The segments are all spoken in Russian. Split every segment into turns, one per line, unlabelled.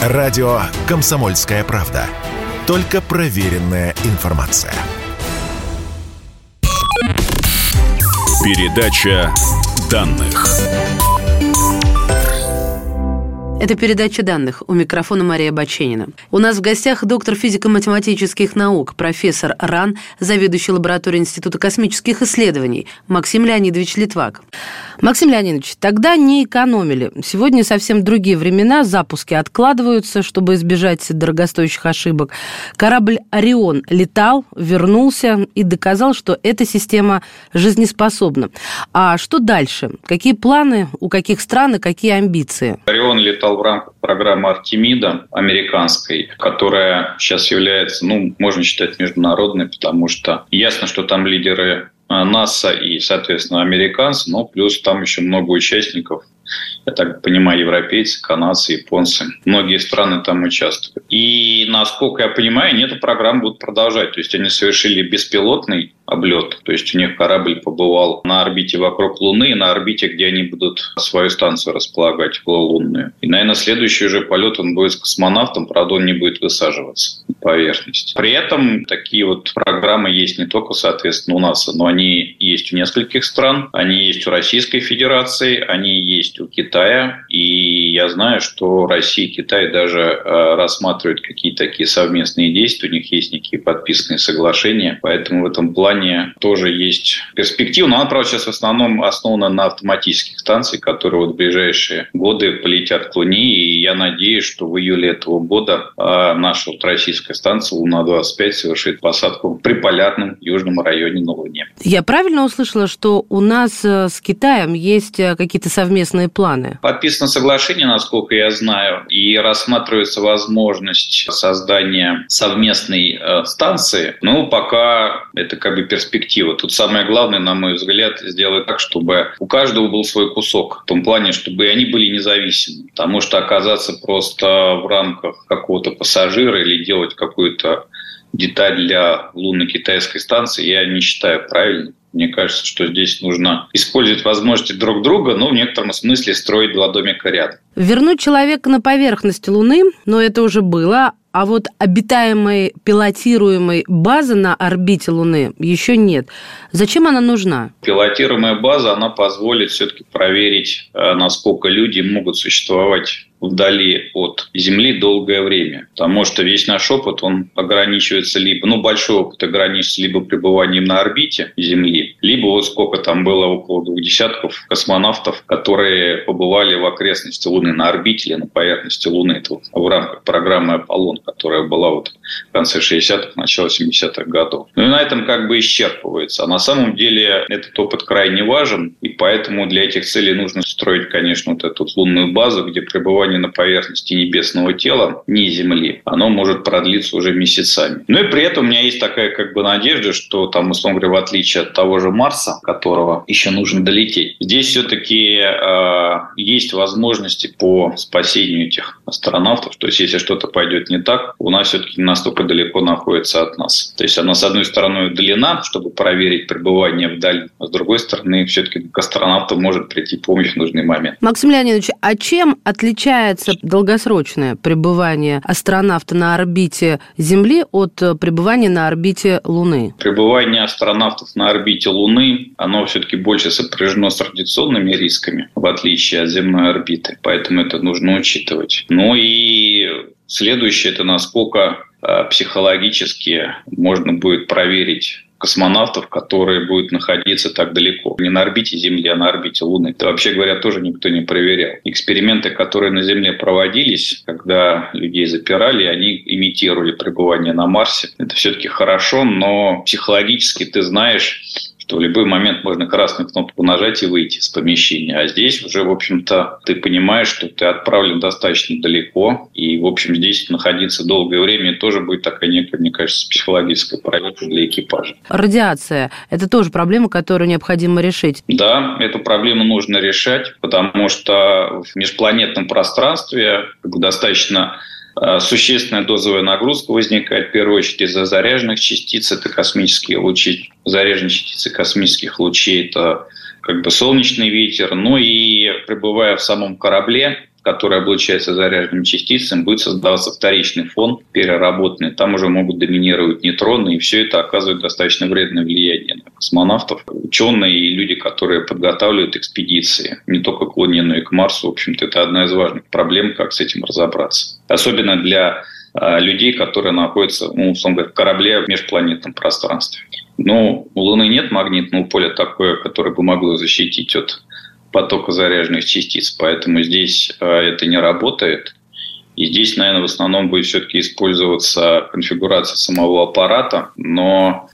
Радио «Комсомольская правда». Только проверенная информация.
Передача данных.
Это передача данных. У микрофона Мария Баченина. У нас в гостях доктор физико-математических наук, профессор РАН, заведующий лабораторией Института космических исследований Максим Леонидович Литвак. Максим Леонидович, тогда не экономили. Сегодня совсем другие времена, запуски откладываются, чтобы избежать дорогостоящих ошибок. Корабль «Орион» летал, вернулся и доказал, что эта система жизнеспособна. А что дальше? Какие планы, у каких стран и какие амбиции?
«Орион» летал в рамках программы «Артемида» американской, которая сейчас является, ну, можно считать международной, потому что ясно, что там лидеры а, НАСА и, соответственно, американцы, но плюс там еще много участников я так понимаю, европейцы, канадцы, японцы. Многие страны там участвуют. И, насколько я понимаю, они эту программу будут продолжать. То есть они совершили беспилотный облет. То есть у них корабль побывал на орбите вокруг Луны и на орбите, где они будут свою станцию располагать, лунную. И, наверное, следующий уже полет он будет с космонавтом, правда, он не будет высаживаться на поверхность. При этом такие вот программы есть не только, соответственно, у нас, но они есть у нескольких стран. Они есть у Российской Федерации, они есть у Китая. И я знаю, что Россия и Китай даже э, рассматривают какие-то такие совместные действия. У них есть некие подписанные соглашения. Поэтому в этом плане тоже есть перспектива. Но она, правда, сейчас в основном основана на автоматических станциях, которые вот в ближайшие годы полетят к Луне. И я надеюсь, что в июле этого года э, наша вот российская станция Луна-25 совершит посадку в приполярном южном районе на Луне.
Я правильно услышала, что у нас э, с Китаем есть какие-то совместные планы?
Подписано соглашение, насколько я знаю, и рассматривается возможность создания совместной э, станции. Ну, пока это как бы перспектива. Тут самое главное, на мой взгляд, сделать так, чтобы у каждого был свой кусок. В том плане, чтобы они были независимы. Потому что оказаться просто в рамках какого-то пассажира или делать какую-то деталь для лунно-китайской станции я не считаю правильным. Мне кажется, что здесь нужно использовать возможности друг друга, но в некотором смысле строить два домика рядом.
Вернуть человека на поверхность Луны, но это уже было, а вот обитаемой пилотируемой базы на орбите Луны еще нет. Зачем она нужна?
Пилотируемая база, она позволит все-таки проверить, э, насколько люди могут существовать вдали от Земли долгое время. Потому что весь наш опыт, он ограничивается либо, ну, большой опыт ограничивается либо пребыванием на орбите Земли, либо вот сколько там было, около двух десятков космонавтов, которые побывали в окрестности Луны на орбите или на поверхности Луны. Это вот в рамках программы «Аполлон», которая была вот в конце 60-х, начало 70-х годов. Ну и на этом как бы исчерпывается. А на самом деле этот опыт крайне важен, и поэтому для этих целей нужно строить, конечно, вот эту лунную базу, где пребывание пребывание на поверхности небесного тела, не Земли, оно может продлиться уже месяцами. Ну и при этом у меня есть такая как бы надежда, что там, условно говоря, в отличие от того же Марса, которого еще нужно долететь, здесь все-таки э, есть возможности по спасению этих астронавтов. То есть, если что-то пойдет не так, у нас все-таки настолько далеко находится от нас. То есть, она, с одной стороны, удалена, чтобы проверить пребывание вдали, а с другой стороны, все-таки к астронавту может прийти помощь в нужный момент.
Максим Леонидович, а чем отличается отличается долгосрочное пребывание астронавта на орбите Земли от э, пребывания на орбите Луны?
Пребывание астронавтов на орбите Луны, оно все-таки больше сопряжено с радиационными рисками, в отличие от земной орбиты. Поэтому это нужно учитывать. Ну и следующее, это насколько э, психологически можно будет проверить космонавтов, которые будут находиться так далеко. Не на орбите Земли, а на орбите Луны. Это, вообще говоря, тоже никто не проверял. Эксперименты, которые на Земле проводились, когда людей запирали, они имитировали пребывание на Марсе. Это все-таки хорошо, но психологически ты знаешь, что в любой момент можно красную кнопку нажать и выйти из помещения. А здесь уже, в общем-то, ты понимаешь, что ты отправлен достаточно далеко. И, в общем, здесь находиться долгое время тоже будет такая некая, мне кажется, психологическая проверка для экипажа.
Радиация – это тоже проблема, которую необходимо решить.
Да, эту проблему нужно решать, потому что в межпланетном пространстве достаточно существенная дозовая нагрузка возникает в первую очередь из-за заряженных частиц. Это космические лучи, заряженные частицы космических лучей. Это как бы солнечный ветер. Ну и пребывая в самом корабле, которая облучается заряженными частицами, будет создаваться вторичный фон переработанный. Там уже могут доминировать нейтроны, и все это оказывает достаточно вредное влияние космонавтов. Ученые и люди, которые подготавливают экспедиции, не только к Луне, но и к Марсу, в общем-то, это одна из важных проблем, как с этим разобраться. Особенно для а, людей, которые находятся, ну, условно говоря, в корабле в межпланетном пространстве. Но у Луны нет магнитного поля такое, которое бы могло защитить от потока заряженных частиц, поэтому здесь а, это не работает. И здесь, наверное, в основном будет все-таки использоваться конфигурация самого аппарата, но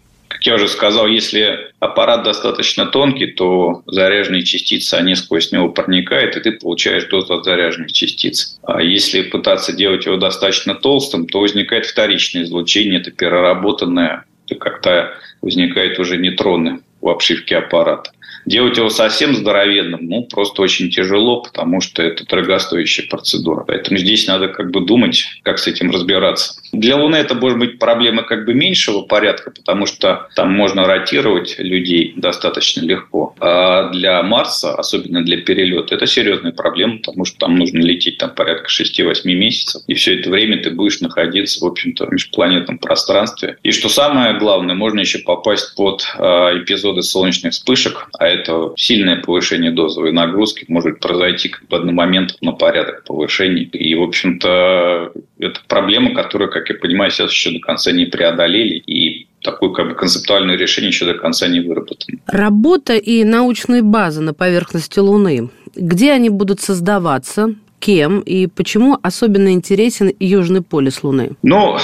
я уже сказал, если аппарат достаточно тонкий, то заряженные частицы, они сквозь него проникают, и ты получаешь дозу от заряженных частиц. А если пытаться делать его достаточно толстым, то возникает вторичное излучение, это переработанное, это как-то возникают уже нейтроны в обшивке аппарата. Делать его совсем здоровенным, ну, просто очень тяжело, потому что это дорогостоящая процедура. Поэтому здесь надо как бы думать, как с этим разбираться. Для Луны это может быть проблема как бы меньшего порядка, потому что там можно ротировать людей достаточно легко. А для Марса, особенно для перелета, это серьезная проблема, потому что там нужно лететь там порядка 6-8 месяцев. И все это время ты будешь находиться, в общем-то, в межпланетном пространстве. И что самое главное, можно еще попасть под э, эпизоды солнечных вспышек, а это сильное повышение дозовой нагрузки может произойти как бы одномоментно на порядок повышения. И, в общем-то, это проблема, которую, как я понимаю, сейчас еще до конца не преодолели. И такое как бы концептуальное решение еще до конца не выработано.
Работа и научные базы на поверхности Луны. Где они будут создаваться? Кем и почему особенно интересен Южный полюс Луны?
Ну,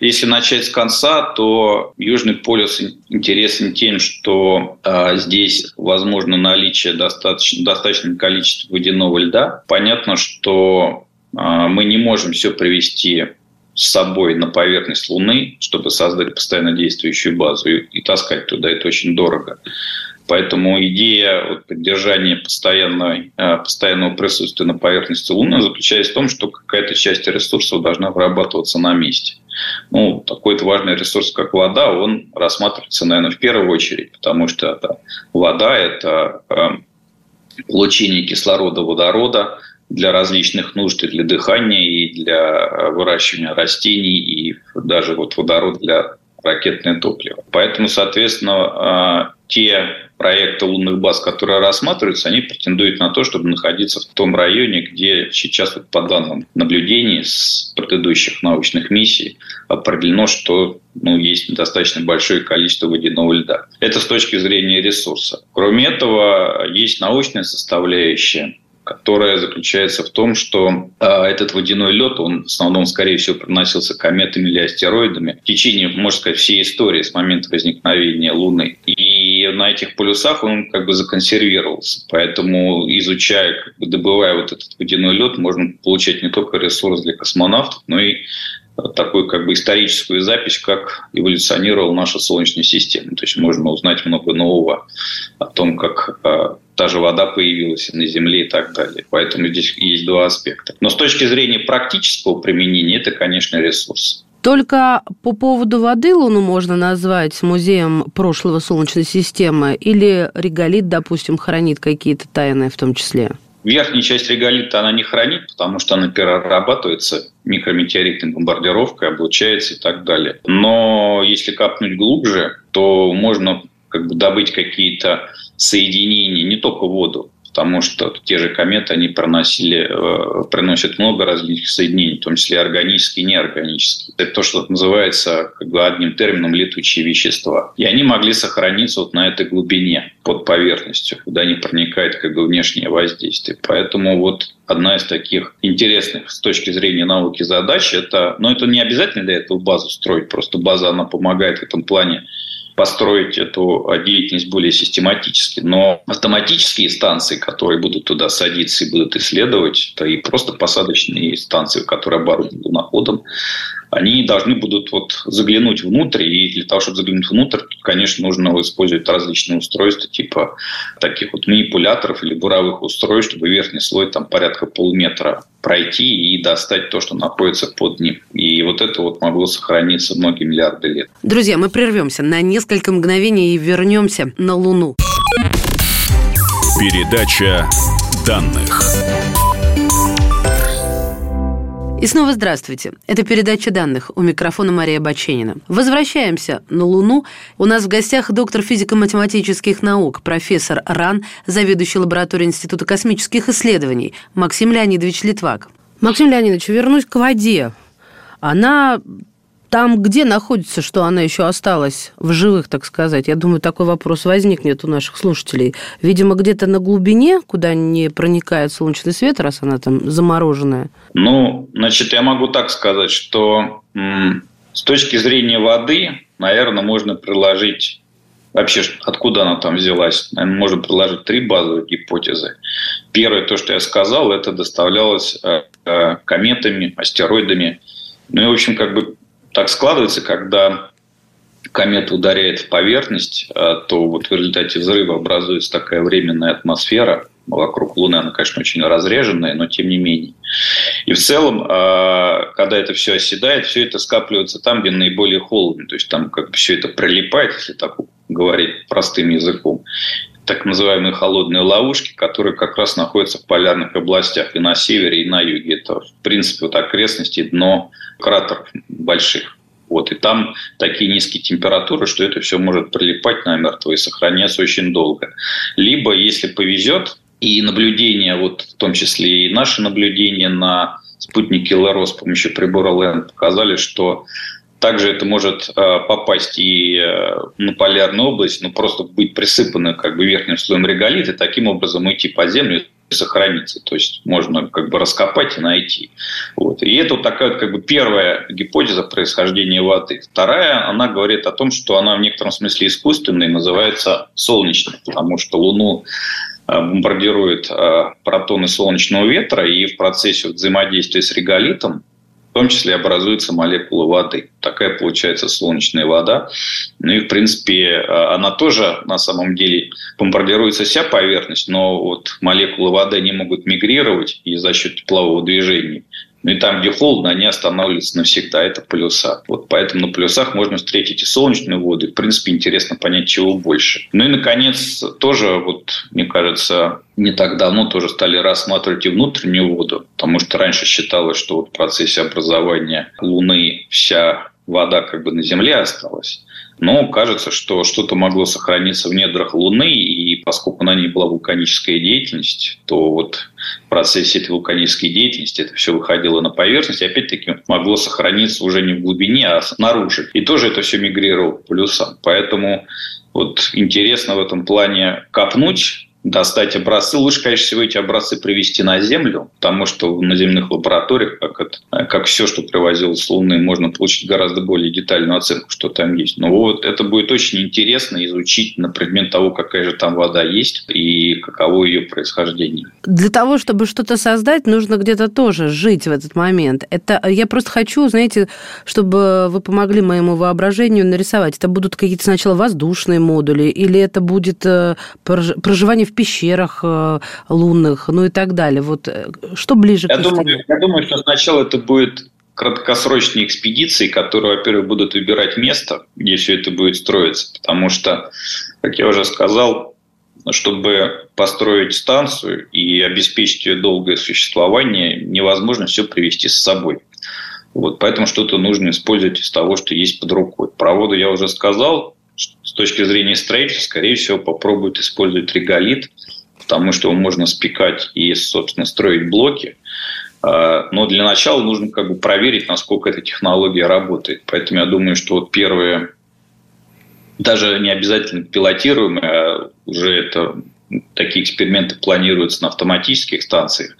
если начать с конца, то Южный полюс интересен тем, что э, здесь возможно наличие достаточно, достаточного количества водяного льда. Понятно, что э, мы не можем все привести с собой на поверхность Луны, чтобы создать постоянно действующую базу и, и таскать туда. Это очень дорого. Поэтому идея вот, поддержания постоянной, э, постоянного присутствия на поверхности Луны заключается в том, что какая-то часть ресурсов должна вырабатываться на месте. Ну, такой-то важный ресурс, как вода, он рассматривается, наверное, в первую очередь, потому что это вода – это э, получение кислорода, водорода для различных нужд, и для дыхания, и для выращивания растений, и даже вот водород для ракетное топливо. Поэтому, соответственно, э, те проекты лунных баз, которые рассматриваются, они претендуют на то, чтобы находиться в том районе, где сейчас, вот по данным наблюдений с предыдущих научных миссий, определено, что ну, есть достаточно большое количество водяного льда. Это с точки зрения ресурса. Кроме этого, есть научная составляющая которая заключается в том, что э, этот водяной лед, он в основном, скорее всего, приносился кометами или астероидами в течение, можно сказать, всей истории с момента возникновения Луны. И на этих полюсах он как бы законсервировался. Поэтому, изучая, как бы добывая вот этот водяной лед, можно получать не только ресурс для космонавтов, но и такую как бы историческую запись, как эволюционировала наша Солнечная система. То есть можно узнать много нового о том, как э, та же вода появилась на Земле и так далее. Поэтому здесь есть два аспекта. Но с точки зрения практического применения, это, конечно, ресурс.
Только по поводу воды Луну можно назвать музеем прошлого Солнечной системы или реголит, допустим, хранит какие-то тайны в том числе?
Верхняя часть реголита она не хранит, потому что она перерабатывается микрометеоритной бомбардировкой, облучается и так далее. Но если капнуть глубже, то можно как бы добыть какие-то соединения, не только воду, потому что те же кометы, они проносили, э, приносят много различных соединений, в том числе органические и неорганические. Это то, что называется как бы одним термином летучие вещества. И они могли сохраниться вот на этой глубине под поверхностью, куда не проникает как бы внешнее воздействие. Поэтому вот одна из таких интересных с точки зрения науки задач, это, но это не обязательно для этого базу строить, просто база, она помогает в этом плане построить эту деятельность более систематически. Но автоматические станции, которые будут туда садиться и будут исследовать, это и просто посадочные станции, которые оборудованы луноходом, они должны будут вот заглянуть внутрь, и для того, чтобы заглянуть внутрь, конечно, нужно использовать различные устройства, типа таких вот манипуляторов или буровых устройств, чтобы верхний слой там порядка полметра пройти и достать то, что находится под ним. И вот это вот могло сохраниться многие миллиарды лет.
Друзья, мы прервемся на несколько мгновений и вернемся на Луну.
Передача данных.
И снова здравствуйте. Это передача данных. У микрофона Мария Баченина. Возвращаемся на Луну. У нас в гостях доктор физико-математических наук, профессор РАН, заведующий лабораторией Института космических исследований Максим Леонидович Литвак. Максим Леонидович, вернусь к воде. Она там, где находится, что она еще осталась в живых, так сказать? Я думаю, такой вопрос возникнет у наших слушателей. Видимо, где-то на глубине, куда не проникает солнечный свет, раз она там замороженная.
Ну, значит, я могу так сказать, что с точки зрения воды, наверное, можно приложить вообще, откуда она там взялась. Наверное, можно приложить три базовые гипотезы. Первое, то, что я сказал, это доставлялось э, э, кометами, астероидами. Ну и, в общем, как бы так складывается, когда комета ударяет в поверхность, а, то вот в результате взрыва образуется такая временная атмосфера вокруг Луны. Она, конечно, очень разреженная, но тем не менее. И в целом, а, когда это все оседает, все это скапливается там, где наиболее холодно. То есть там как бы все это прилипает, если так говорить простым языком так называемые холодные ловушки, которые как раз находятся в полярных областях и на севере, и на юге. Это, в принципе, вот окрестности дно кратеров больших. Вот, и там такие низкие температуры, что это все может прилипать намертво и сохраняться очень долго. Либо, если повезет, и наблюдения, вот в том числе и наши наблюдения на спутнике ЛРО с помощью прибора ЛЭН показали, что также это может э, попасть и э, на полярную область, но просто быть присыпано как бы верхним слоем реголита, и таким образом уйти по землю и сохраниться. То есть можно как бы раскопать и найти. Вот. И это вот такая как бы первая гипотеза происхождения воды. Вторая, она говорит о том, что она в некотором смысле искусственная, называется солнечной, потому что Луну э, бомбардирует протоны солнечного ветра, и в процессе взаимодействия с реголитом том числе образуется молекула воды. Такая получается солнечная вода. Ну и, в принципе, э, она тоже на самом деле бомбардируется вся поверхность, но вот молекулы воды не могут мигрировать и за счет теплового движения ну и там, где холодно, они останавливаются навсегда. Это полюса. Вот поэтому на полюсах можно встретить и солнечную воду. И, в принципе, интересно понять, чего больше. Ну и, наконец, тоже, вот, мне кажется, не так давно тоже стали рассматривать и внутреннюю воду. Потому что раньше считалось, что вот в процессе образования Луны вся вода как бы на Земле осталась. Но кажется, что что-то могло сохраниться в недрах Луны, и поскольку на ней была вулканическая деятельность, то вот в процессе этой вулканической деятельности это все выходило на поверхность, и опять-таки могло сохраниться уже не в глубине, а снаружи. И тоже это все мигрировало к полюсам. Поэтому вот интересно в этом плане копнуть достать образцы. Лучше, конечно, всего эти образцы привести на Землю, потому что в наземных лабораториях, как, это, как все, что привозилось с Луны, можно получить гораздо более детальную оценку, что там есть. Но вот это будет очень интересно изучить на предмет того, какая же там вода есть и каково ее происхождение.
Для того, чтобы что-то создать, нужно где-то тоже жить в этот момент. Это я просто хочу, знаете, чтобы вы помогли моему воображению нарисовать. Это будут какие-то сначала воздушные модули, или это будет э, проживание в пещерах э, лунных, ну и так далее. Вот э, что ближе
я к думаю, Я думаю, что сначала это будет краткосрочные экспедиции, которые, во-первых, будут выбирать место, где все это будет строиться. Потому что, как я уже сказал, чтобы построить станцию и обеспечить ее долгое существование, невозможно все привести с собой. Вот, поэтому что-то нужно использовать из того, что есть под рукой. Проводы я уже сказал, точки зрения строительства, скорее всего, попробуют использовать реголит, потому что его можно спекать и, собственно, строить блоки. А, но для начала нужно как бы проверить, насколько эта технология работает. Поэтому я думаю, что вот первые, даже не обязательно пилотируемые, а уже это такие эксперименты планируются на автоматических станциях,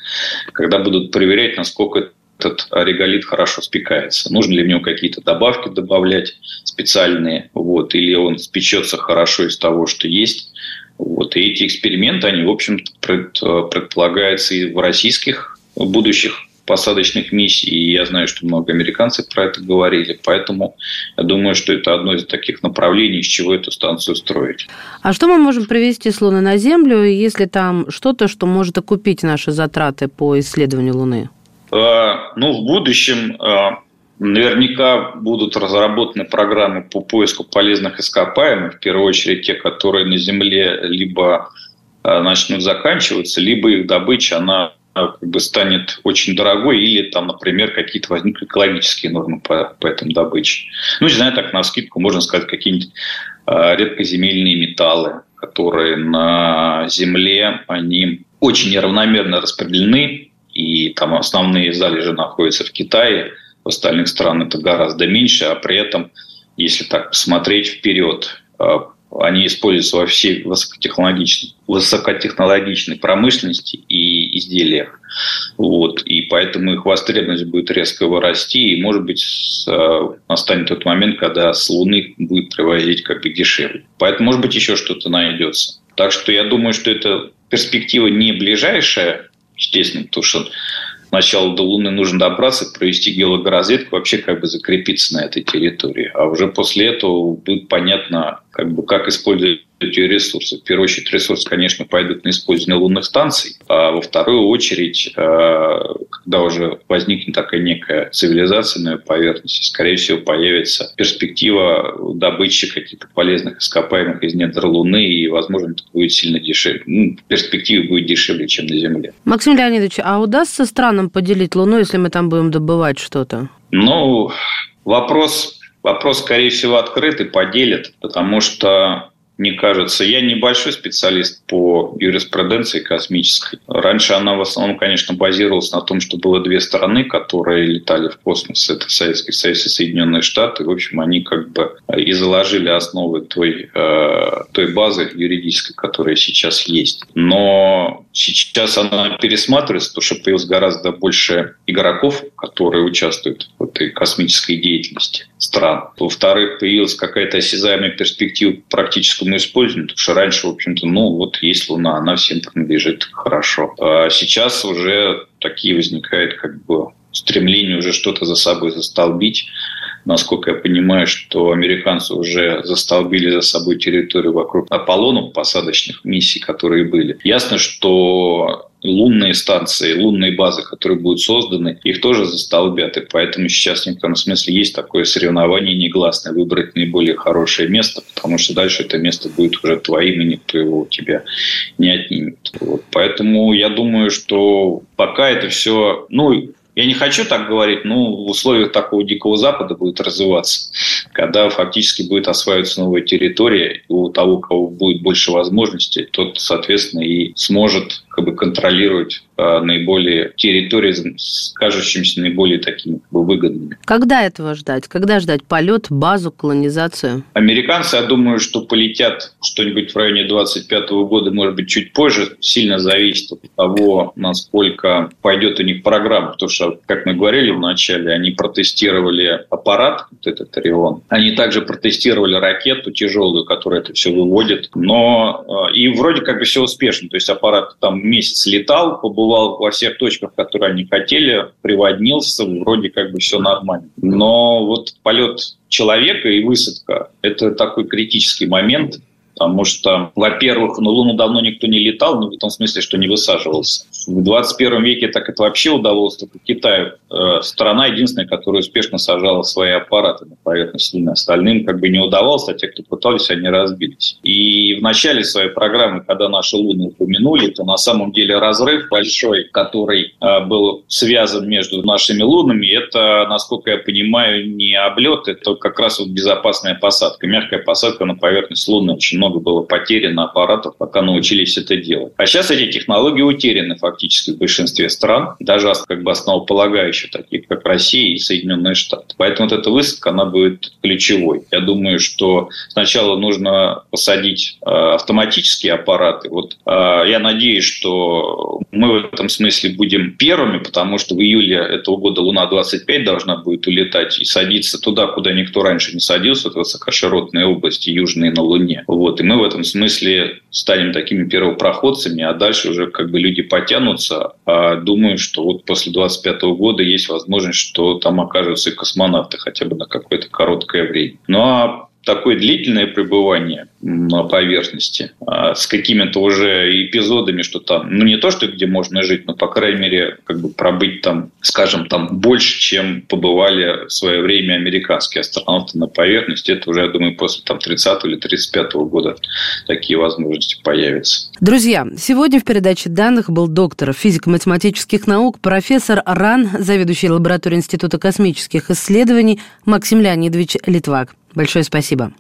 когда будут проверять, насколько этот реголит хорошо спекается. Нужно ли в него какие-то добавки добавлять специальные, вот, или он спечется хорошо из того, что есть. Вот. И эти эксперименты, они, в общем-то, предполагаются и в российских будущих посадочных миссий, и я знаю, что много американцев про это говорили, поэтому я думаю, что это одно из таких направлений, из чего эту станцию строить.
А что мы можем привести с Луны на Землю, если там что-то, что может окупить наши затраты по исследованию Луны?
А, ну, в будущем а, наверняка будут разработаны программы по поиску полезных ископаемых, в первую очередь те, которые на Земле либо а, начнут заканчиваться, либо их добыча, она как бы станет очень дорогой или там, например, какие-то возникнут экологические нормы по, по этому добыче. Ну, не знаю, так на скидку можно сказать, какие-нибудь э, редкоземельные металлы, которые на Земле, они очень неравномерно распределены, и там основные залежи находятся в Китае, в остальных странах это гораздо меньше, а при этом, если так посмотреть вперед, а, они используются во всей высокотехнологичной, высокотехнологичной промышленности и изделиях. Вот. И поэтому их востребованность будет резко вырасти. И, может быть, а, настанет тот момент, когда с Луны будет привозить как бы дешевле. Поэтому, может быть, еще что-то найдется. Так что я думаю, что это перспектива не ближайшая, естественно, потому что сначала до Луны нужно добраться, провести геологоразведку, вообще как бы закрепиться на этой территории. А уже после этого будет понятно, как бы, как использовать эти ресурсы. В первую очередь ресурсы, конечно, пойдут на использование лунных станций, а во вторую очередь, э, когда уже возникнет такая некая цивилизация на поверхности, скорее всего, появится перспектива добычи каких-то полезных ископаемых из недр Луны, и, возможно, это будет сильно дешевле. Ну, в перспективе будет дешевле, чем на Земле.
Максим Леонидович, а удастся странам поделить Луну, если мы там будем добывать что-то?
Ну, вопрос, вопрос, скорее всего, открытый, поделят, потому что мне кажется. Я небольшой специалист по юриспруденции космической. Раньше она в основном, конечно, базировалась на том, что было две страны, которые летали в космос. Это Советский Союз и Соединенные Штаты. В общем, они как бы и заложили основы той, э, той базы юридической, которая сейчас есть. Но сейчас она пересматривается, потому что появилось гораздо больше игроков, которые участвуют в этой космической деятельности стран. Во-вторых, появилась какая-то осязаемая перспектива практическому использованию, потому что раньше, в общем-то, ну вот есть Луна, она всем принадлежит хорошо. А сейчас уже такие возникают как бы стремление уже что-то за собой застолбить. Насколько я понимаю, что американцы уже застолбили за собой территорию вокруг Аполлонов, посадочных миссий, которые были. Ясно, что лунные станции, лунные базы, которые будут созданы, их тоже застолбят. И поэтому сейчас в некотором смысле есть такое соревнование негласное, выбрать наиболее хорошее место, потому что дальше это место будет уже твоим, и никто его у тебя не отнимет. Вот. Поэтому я думаю, что пока это все, ну, я не хочу так говорить, но в условиях такого Дикого Запада будет развиваться, когда фактически будет осваиваться новая территория, и у того, у кого будет больше возможностей, тот, соответственно, и сможет как бы контролировать наиболее территории, кажущимися наиболее такими как бы, выгодными.
Когда этого ждать? Когда ждать полет, базу, колонизацию?
Американцы, я думаю, что полетят что-нибудь в районе 25 года, может быть, чуть позже. Сильно зависит от того, насколько пойдет у них программа. Потому что, как мы говорили в начале, они протестировали аппарат, вот этот Орион. Они также протестировали ракету тяжелую, которая это все выводит. Но э, и вроде как бы все успешно. То есть аппарат там месяц летал, побывал во всех точках, которые они хотели, приводнился, вроде как бы все нормально. Но вот полет человека и высадка – это такой критический момент, потому что, во-первых, на Луну давно никто не летал, ну, в том смысле, что не высаживался. В 21 веке так это вообще удалось только Китаю. Э, страна единственная, которая успешно сажала свои аппараты на поверхность Луны. Остальным как бы не удавалось, а те, кто пытались, они разбились. И в начале своей программы, когда наши Луны упомянули, то на самом деле разрыв большой, который э, был связан между нашими Лунами, это, насколько я понимаю, не облет, это как раз вот безопасная посадка. Мягкая посадка на поверхность Луны очень много много было потеряно аппаратов, пока научились это делать. А сейчас эти технологии утеряны фактически в большинстве стран, даже как бы основополагающие, таких как Россия и Соединенные Штаты. Поэтому вот эта высадка, она будет ключевой. Я думаю, что сначала нужно посадить э, автоматические аппараты. Вот э, я надеюсь, что мы в этом смысле будем первыми, потому что в июле этого года Луна-25 должна будет улетать и садиться туда, куда никто раньше не садился, в высокоширотные области южные на Луне. Вот. И мы в этом смысле станем такими первопроходцами, а дальше уже как бы люди потянутся. А думаю, что вот после 25 года есть возможность, что там окажутся и космонавты хотя бы на какое-то короткое время. Ну а такое длительное пребывание на поверхности а, с какими-то уже эпизодами, что там, ну не то, что где можно жить, но, по крайней мере, как бы пробыть там, скажем, там больше, чем побывали в свое время американские астронавты на поверхности, это уже, я думаю, после там 30 или 35 года такие возможности появятся.
Друзья, сегодня в передаче данных был доктор физико-математических наук, профессор РАН, заведующий лабораторией Института космических исследований Максим Леонидович Литвак. Большое спасибо.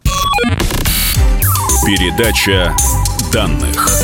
Передача данных.